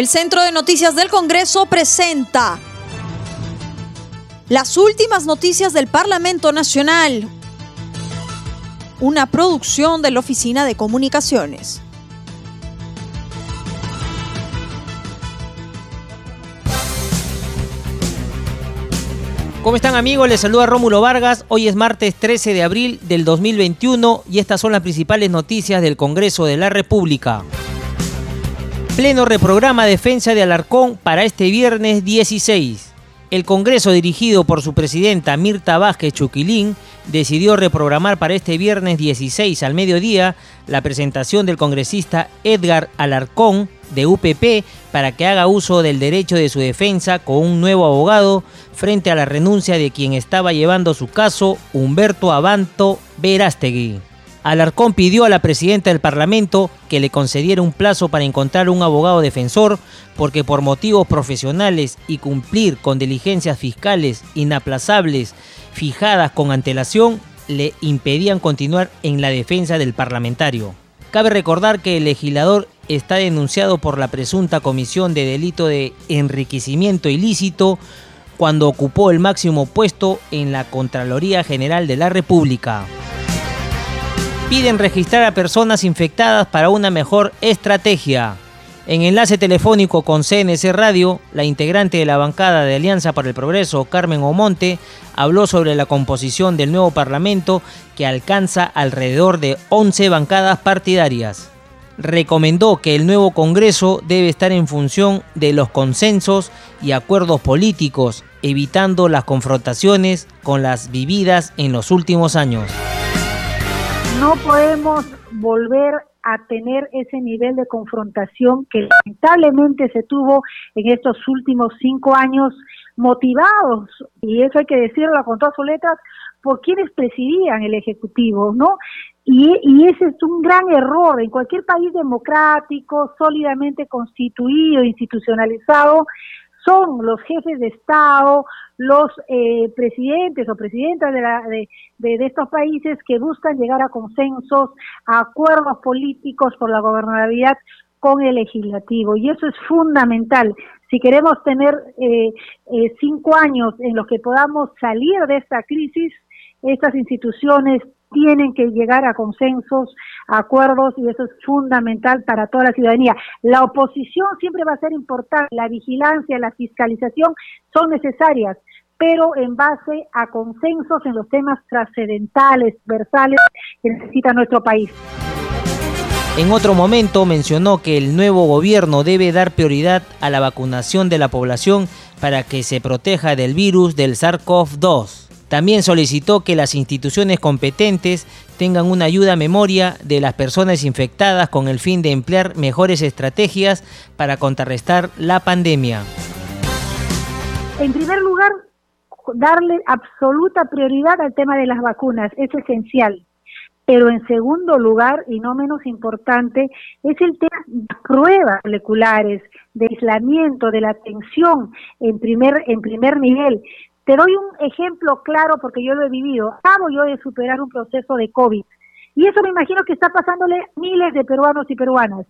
El Centro de Noticias del Congreso presenta las últimas noticias del Parlamento Nacional, una producción de la Oficina de Comunicaciones. ¿Cómo están amigos? Les saluda Rómulo Vargas. Hoy es martes 13 de abril del 2021 y estas son las principales noticias del Congreso de la República. Pleno reprograma defensa de Alarcón para este viernes 16. El Congreso, dirigido por su presidenta Mirta Vázquez Chuquilín, decidió reprogramar para este viernes 16 al mediodía la presentación del congresista Edgar Alarcón de UPP para que haga uso del derecho de su defensa con un nuevo abogado frente a la renuncia de quien estaba llevando su caso, Humberto Abanto Verástegui. Alarcón pidió a la presidenta del Parlamento que le concediera un plazo para encontrar un abogado defensor porque por motivos profesionales y cumplir con diligencias fiscales inaplazables fijadas con antelación le impedían continuar en la defensa del parlamentario. Cabe recordar que el legislador está denunciado por la presunta comisión de delito de enriquecimiento ilícito cuando ocupó el máximo puesto en la Contraloría General de la República piden registrar a personas infectadas para una mejor estrategia. En enlace telefónico con CNC Radio, la integrante de la bancada de Alianza para el Progreso, Carmen Omonte, habló sobre la composición del nuevo Parlamento que alcanza alrededor de 11 bancadas partidarias. Recomendó que el nuevo Congreso debe estar en función de los consensos y acuerdos políticos, evitando las confrontaciones con las vividas en los últimos años no podemos volver a tener ese nivel de confrontación que lamentablemente se tuvo en estos últimos cinco años motivados, y eso hay que decirlo con todas sus letras, por quienes presidían el Ejecutivo, ¿no? Y, y, ese es un gran error. En cualquier país democrático, sólidamente constituido, institucionalizado, son los jefes de Estado, los eh, presidentes o presidentas de, la, de, de, estos países que buscan llegar a consensos, a acuerdos políticos por la gobernabilidad con el legislativo. Y eso es fundamental. Si queremos tener eh, eh, cinco años en los que podamos salir de esta crisis, estas instituciones tienen que llegar a consensos, acuerdos y eso es fundamental para toda la ciudadanía. La oposición siempre va a ser importante, la vigilancia, la fiscalización son necesarias, pero en base a consensos en los temas trascendentales, versales que necesita nuestro país. En otro momento mencionó que el nuevo gobierno debe dar prioridad a la vacunación de la población para que se proteja del virus del SARS-CoV-2. También solicitó que las instituciones competentes tengan una ayuda a memoria de las personas infectadas con el fin de emplear mejores estrategias para contrarrestar la pandemia. En primer lugar, darle absoluta prioridad al tema de las vacunas, es esencial. Pero en segundo lugar, y no menos importante, es el tema de pruebas moleculares, de aislamiento, de la atención en primer, en primer nivel. Te doy un ejemplo claro porque yo lo he vivido. Acabo yo de superar un proceso de COVID y eso me imagino que está pasándole miles de peruanos y peruanas.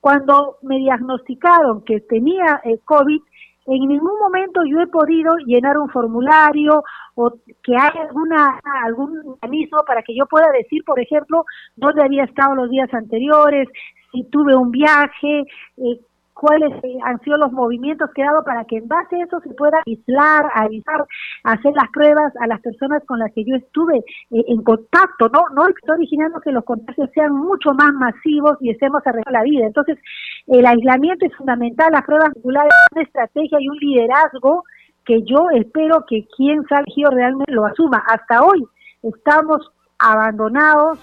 Cuando me diagnosticaron que tenía eh, COVID, en ningún momento yo he podido llenar un formulario o que haya alguna, algún mecanismo para que yo pueda decir, por ejemplo, dónde había estado los días anteriores, si tuve un viaje, eh, cuáles han sido los movimientos que he dado para que en base a eso se pueda aislar, avisar, hacer las pruebas a las personas con las que yo estuve eh, en contacto, ¿no? No estoy originando que los contagios sean mucho más masivos y estemos arreglando la vida. Entonces, el aislamiento es fundamental, las pruebas regulares, una estrategia y un liderazgo que yo espero que quien salga realmente lo asuma. Hasta hoy estamos abandonados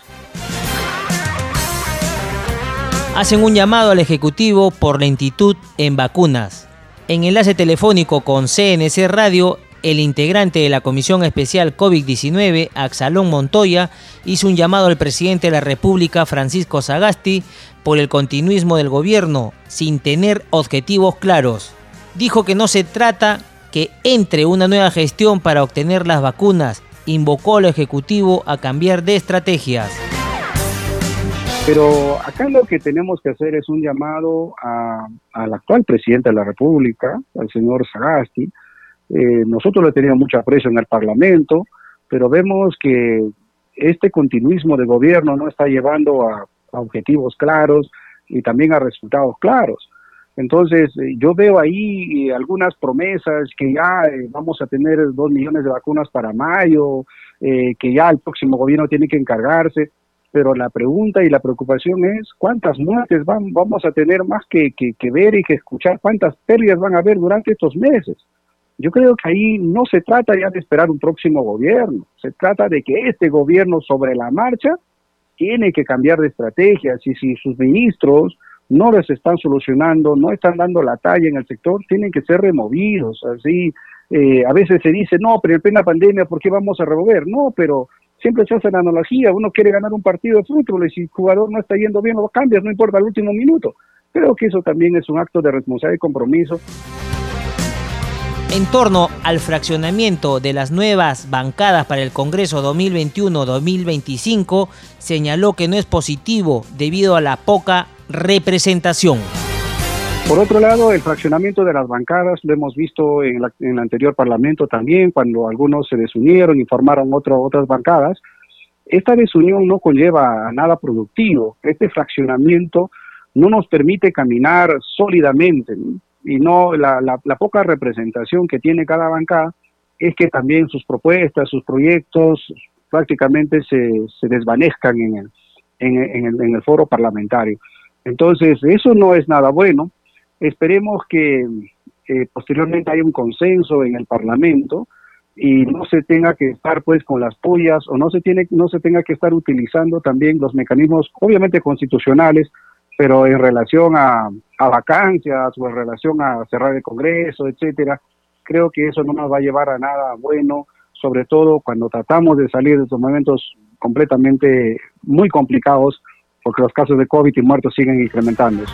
hacen un llamado al Ejecutivo por lentitud en vacunas. En enlace telefónico con CNC Radio, el integrante de la Comisión Especial COVID-19, Axalón Montoya, hizo un llamado al presidente de la República, Francisco Sagasti, por el continuismo del gobierno, sin tener objetivos claros. Dijo que no se trata que entre una nueva gestión para obtener las vacunas, invocó al Ejecutivo a cambiar de estrategias. Pero acá lo que tenemos que hacer es un llamado al actual presidente de la República, al señor Sagasti. Eh, nosotros le teníamos mucho aprecio en el Parlamento, pero vemos que este continuismo de gobierno no está llevando a, objetivos claros y también a resultados claros. Entonces, eh, yo veo ahí algunas promesas que ya eh, vamos a tener dos millones de vacunas para mayo, que ya el próximo gobierno tiene que encargarse pero la pregunta y la preocupación es cuántas muertes van, vamos a tener más que, ver y que escuchar, cuántas pérdidas van a haber durante estos meses. Yo creo que ahí no se trata ya de esperar un próximo gobierno, se trata de que este gobierno sobre la marcha tiene que cambiar de estrategia. y si sus ministros no les están solucionando, no están dando la talla en el sector, tienen que ser removidos. Así, eh, a veces se dice, no, pero en plena pandemia, ¿por qué vamos a remover? No, pero siempre se hace la analogía, uno quiere ganar un partido de fútbol y si el jugador no está yendo bien lo cambias, no importa el último minuto. Creo que eso también es un acto de responsabilidad y compromiso. En torno al fraccionamiento de las nuevas bancadas para el Congreso 2021-2025, señaló que no es positivo debido a la poca representación. Por otro lado, el fraccionamiento de las bancadas lo hemos visto en, el anterior Parlamento también, cuando algunos se desunieron y formaron otras bancadas. Esta desunión no conlleva a nada productivo. Este fraccionamiento no nos permite caminar sólidamente y no la, poca representación que tiene cada bancada es que también sus propuestas, sus proyectos prácticamente se, desvanezcan en el, en el foro parlamentario. Entonces, eso no es nada bueno Esperemos que eh, posteriormente haya un consenso en el Parlamento y no se tenga que estar pues con las pullas o no se tiene no se tenga que estar utilizando también los mecanismos obviamente constitucionales pero en relación a, a vacancias o en relación a cerrar el Congreso etcétera creo que eso no nos va a llevar a nada bueno sobre todo cuando tratamos de salir de estos momentos completamente muy complicados porque los casos de COVID y muertos siguen incrementándose.